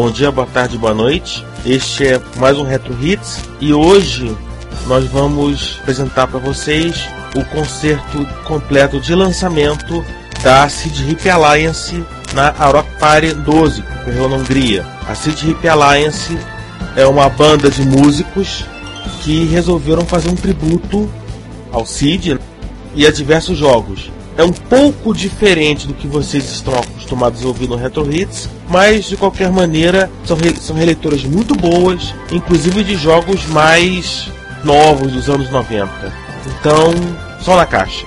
Bom dia, boa tarde, boa noite. Este é mais um Retro Hits e hoje nós vamos apresentar para vocês o concerto completo de lançamento da Sid Hip Alliance na Rock Party 12, que ocorreu na Hungria. A Sid Hip Alliance é uma banda de músicos que resolveram fazer um tributo ao Cid e a diversos jogos é um pouco diferente do que vocês estão acostumados a ouvir no Retro Hits, mas de qualquer maneira são, re são releituras muito boas, inclusive de jogos mais novos dos anos 90. Então, só na caixa.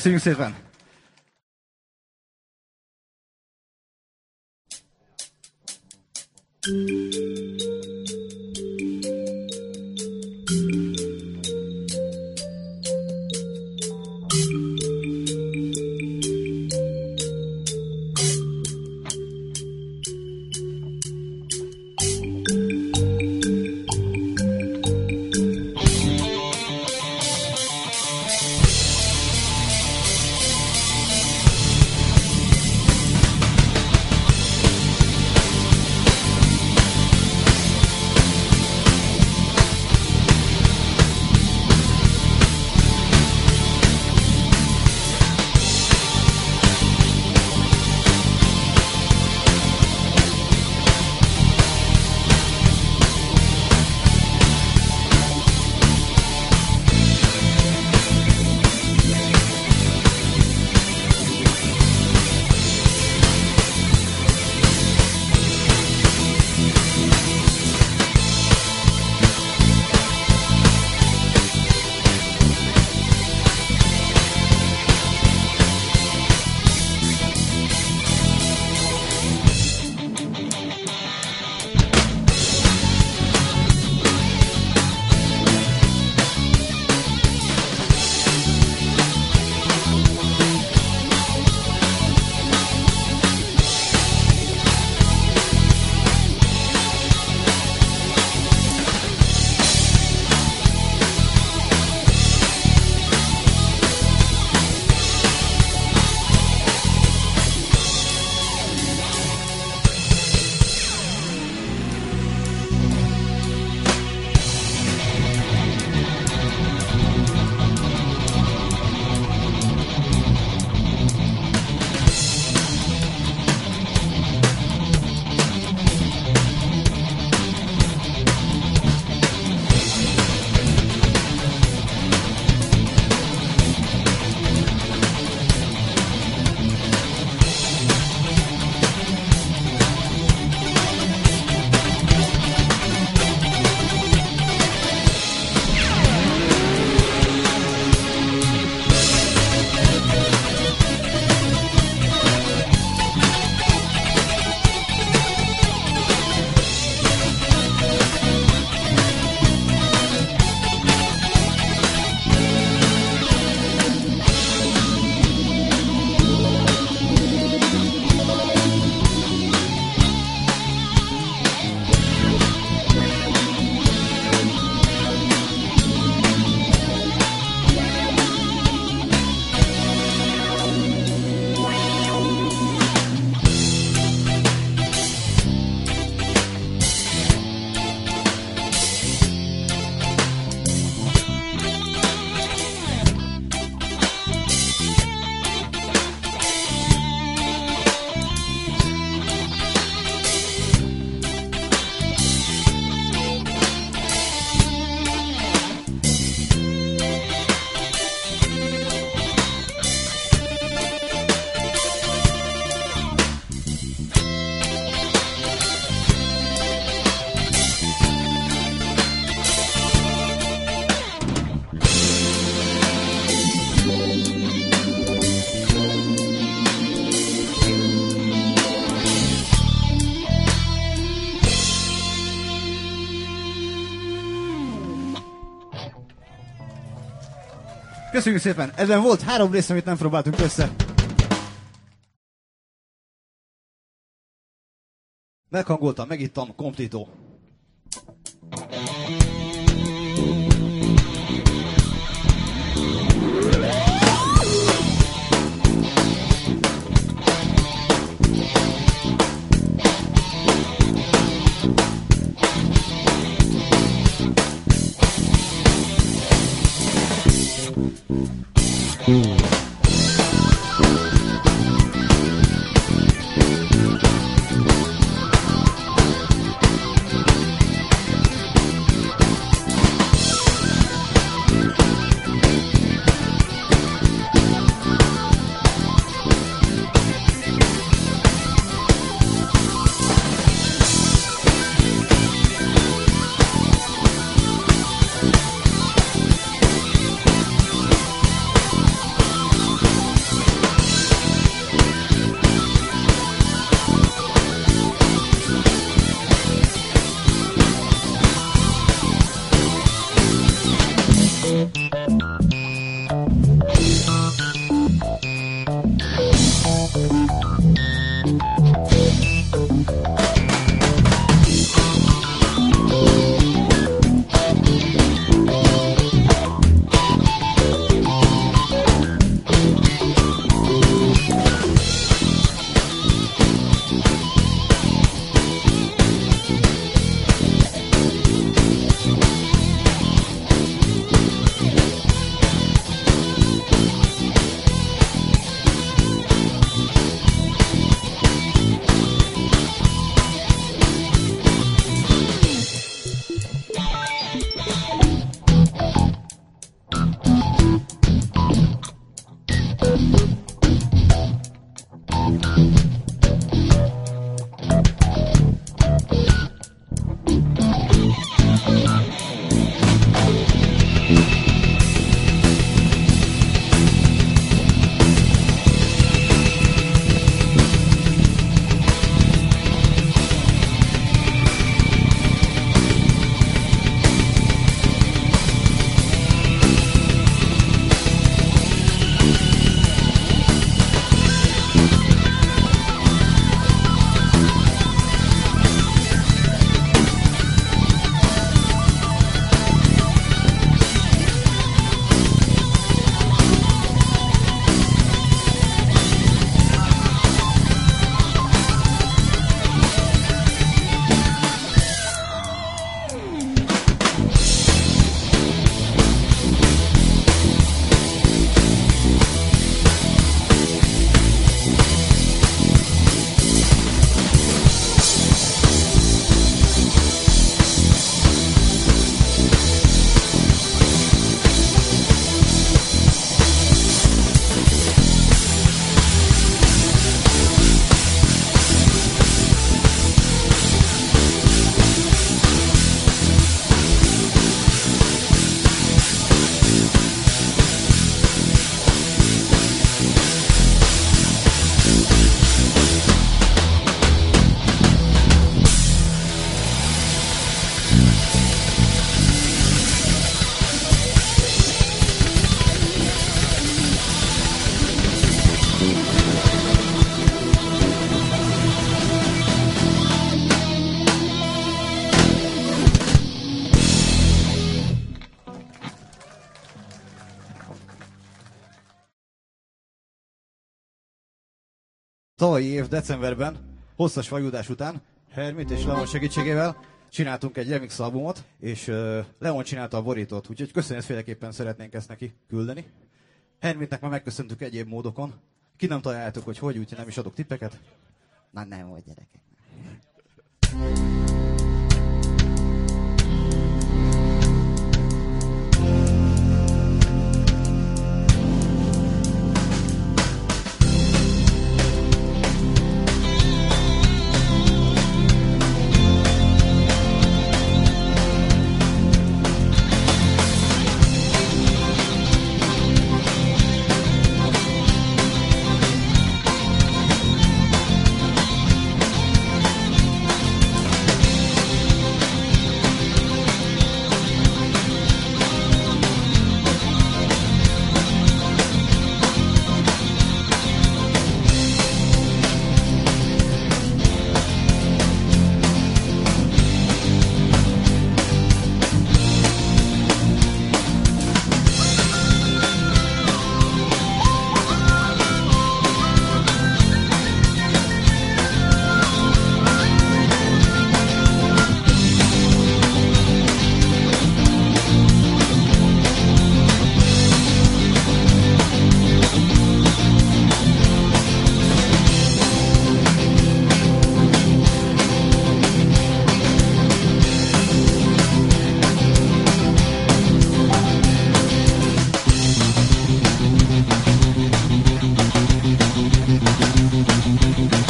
Köszönjük szépen! Köszönjük szépen! Ezen volt három rész, amit nem próbáltunk össze. Meghangoltam, megittam, komplító. Hmm. Tavalyi év decemberben, hosszas vajudás után, Hermit és Leon segítségével csináltunk egy remix albumot, és uh, Leon csinálta a borítót, úgyhogy köszönetféleképpen szeretnénk ezt neki küldeni. Hermitnek már megköszöntük egyéb módokon. Ki nem találjátok, hogy hogy, úgyhogy nem is adok tippeket. Na nem volt gyerekek.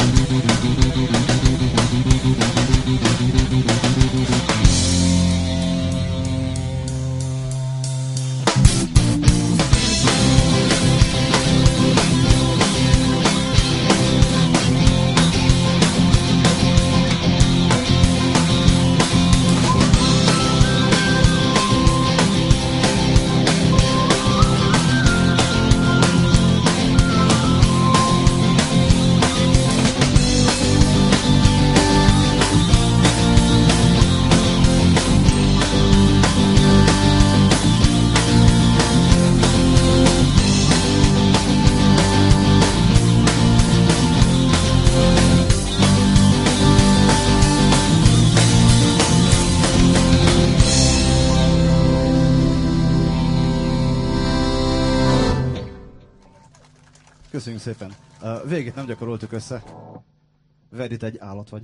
Köszönjük szépen. Végét nem gyakoroltuk össze. Vedit egy állat vagy.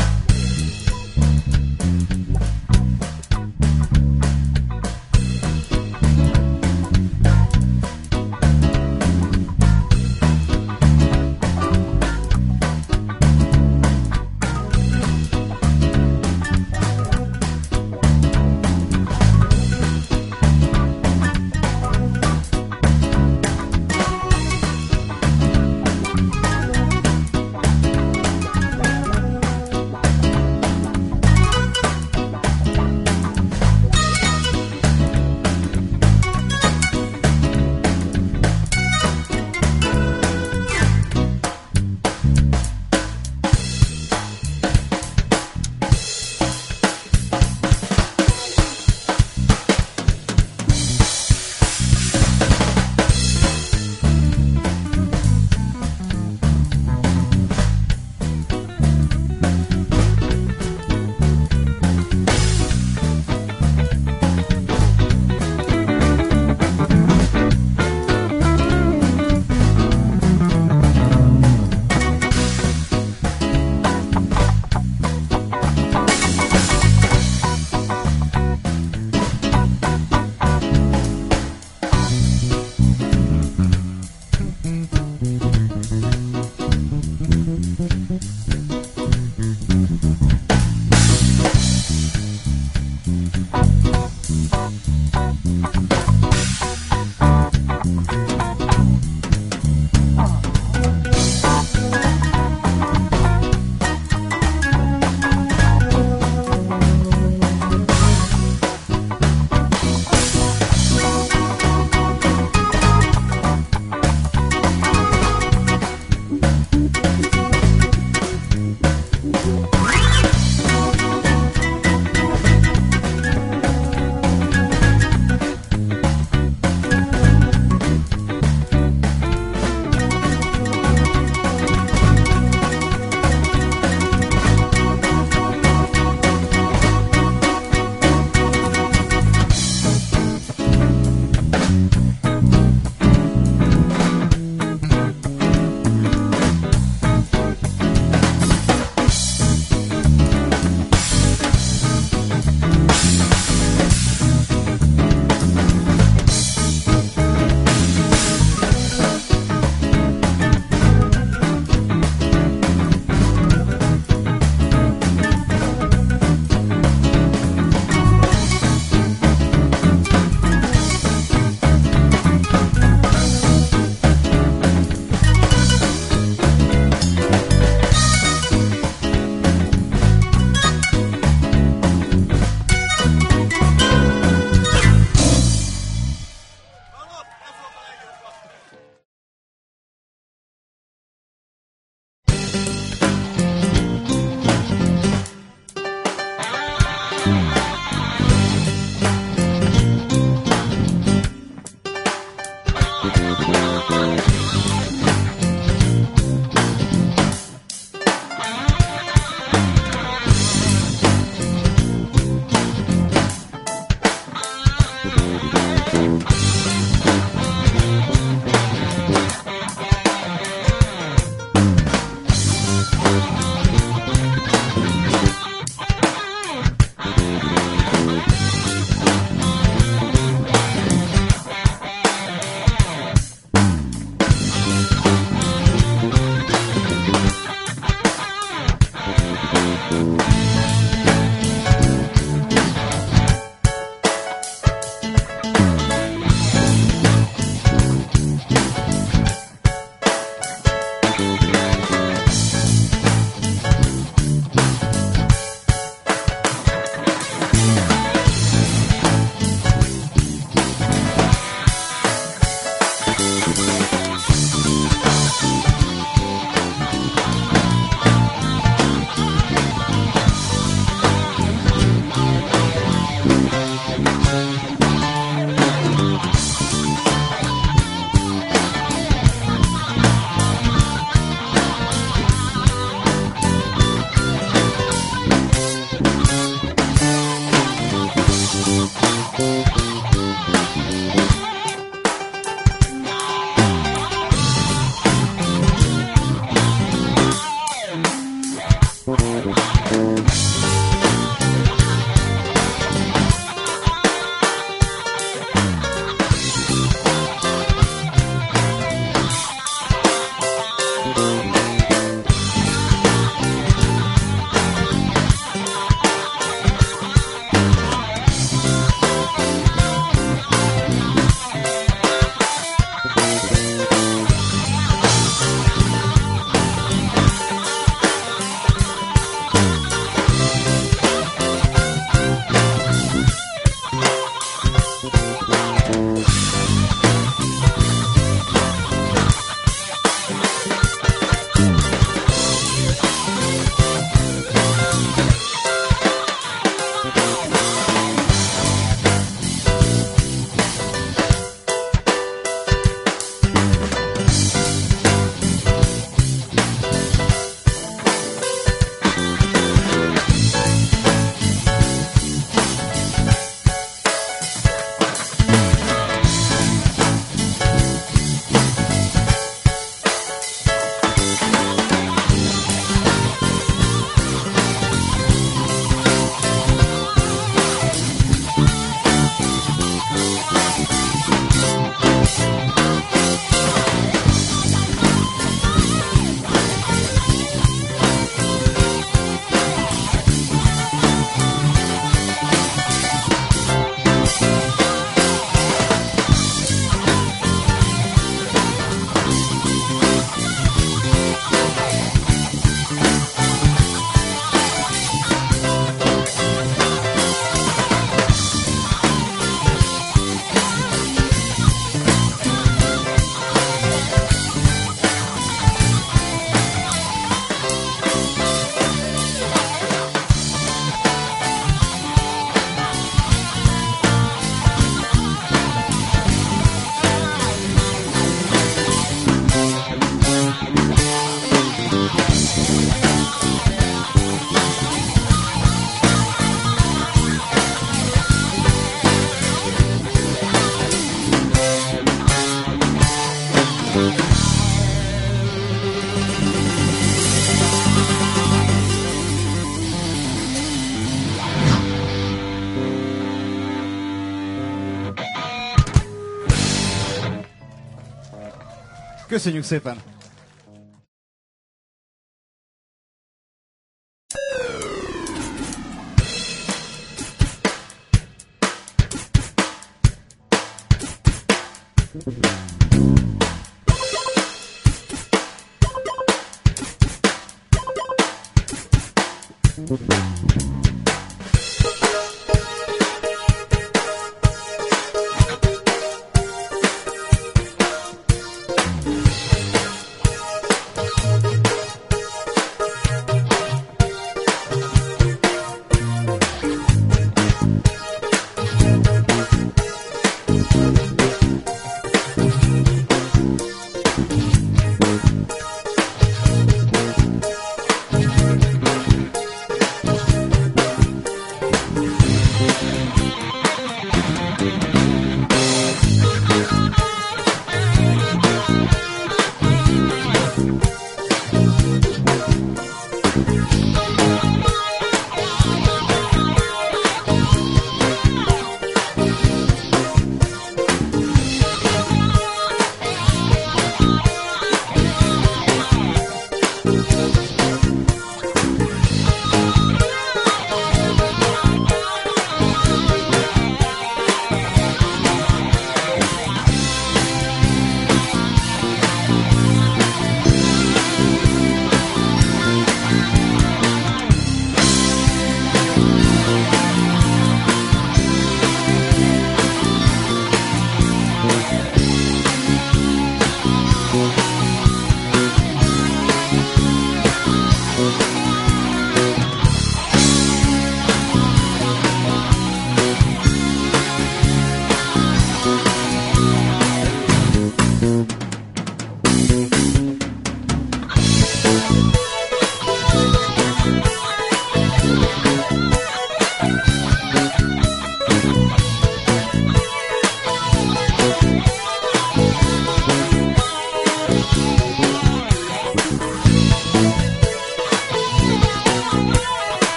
Köszönjük szépen!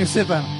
Köszönjük szépen!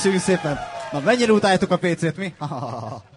Köszönjük szépen! Na, mennyire utáljátok a PC-t, mi?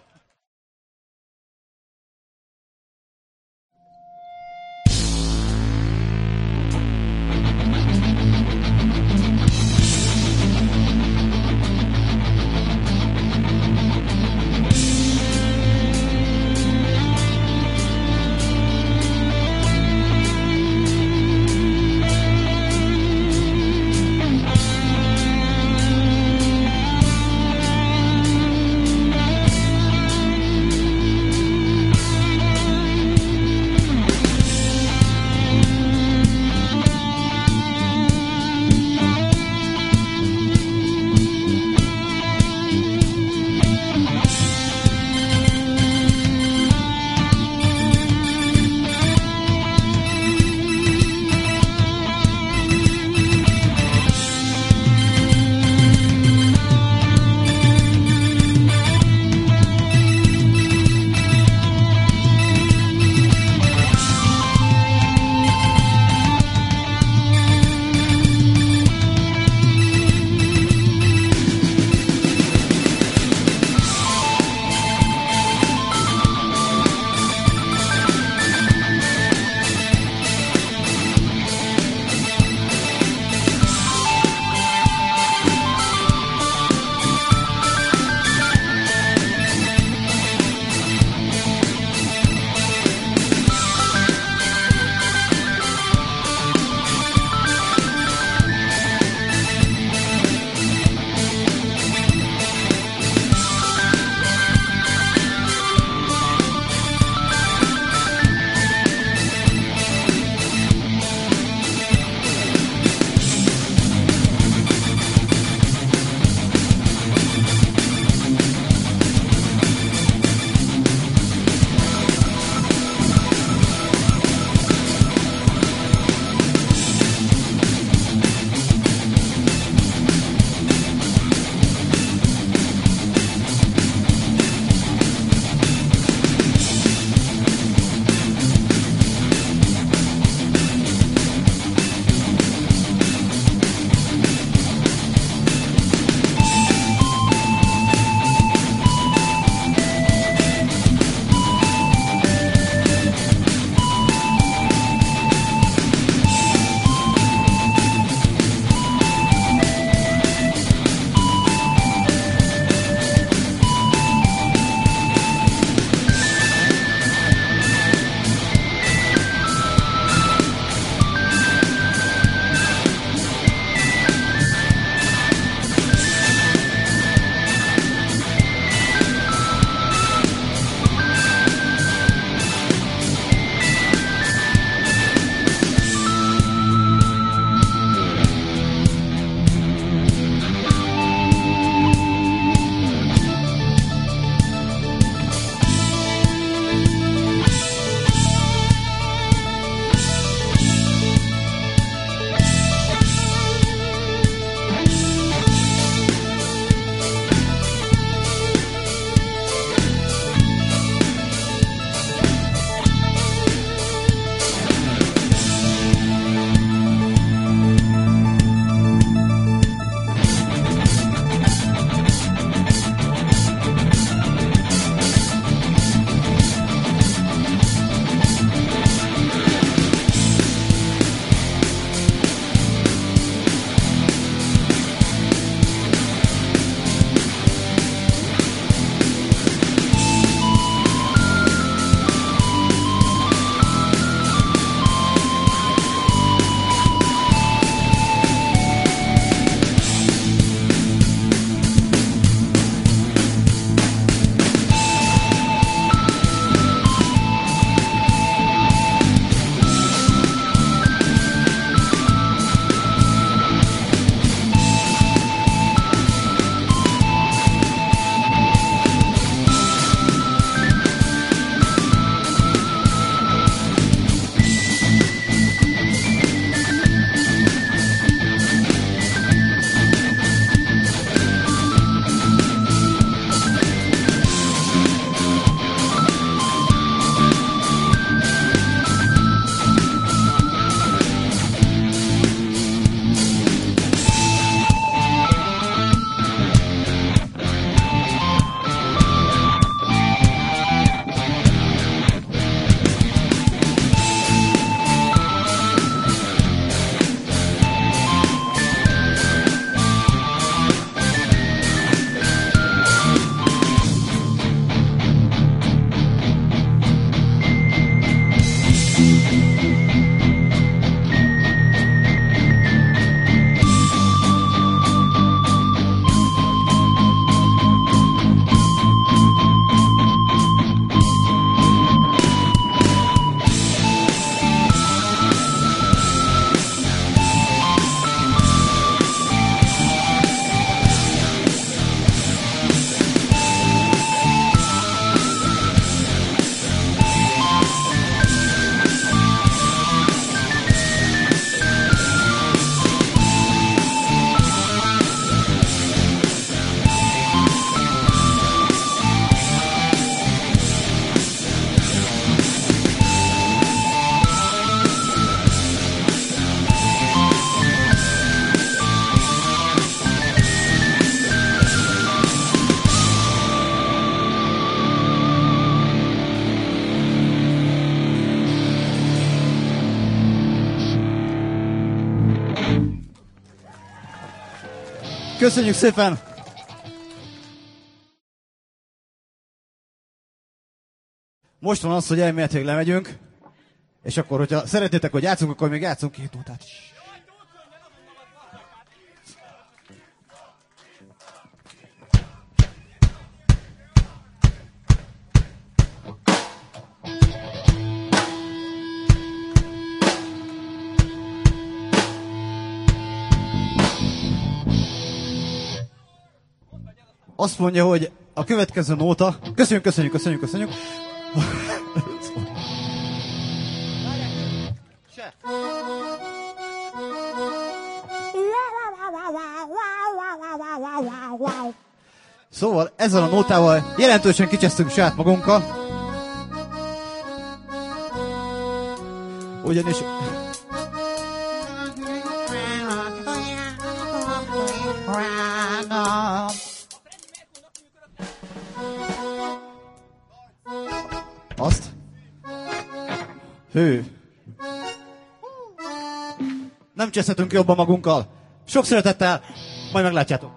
Köszönjük szépen! Most van az, hogy elméletileg lemegyünk, és akkor, hogyha szeretnétek, hogy játszunk, akkor még játszunk két nótát is. Azt mondja, hogy a következő nóta... Köszönjük, köszönjük, köszönjük, köszönjük. Szóval ezzel a nótával jelentősen kicsesztünk saját magunkkal. Ugyanis Hő. Nem cseszhetünk jobban magunkkal. Sok szeretettel, majd meglátjátok.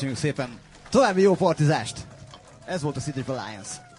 Köszönjük szépen. További jó partizást! Ez volt a City Alliance.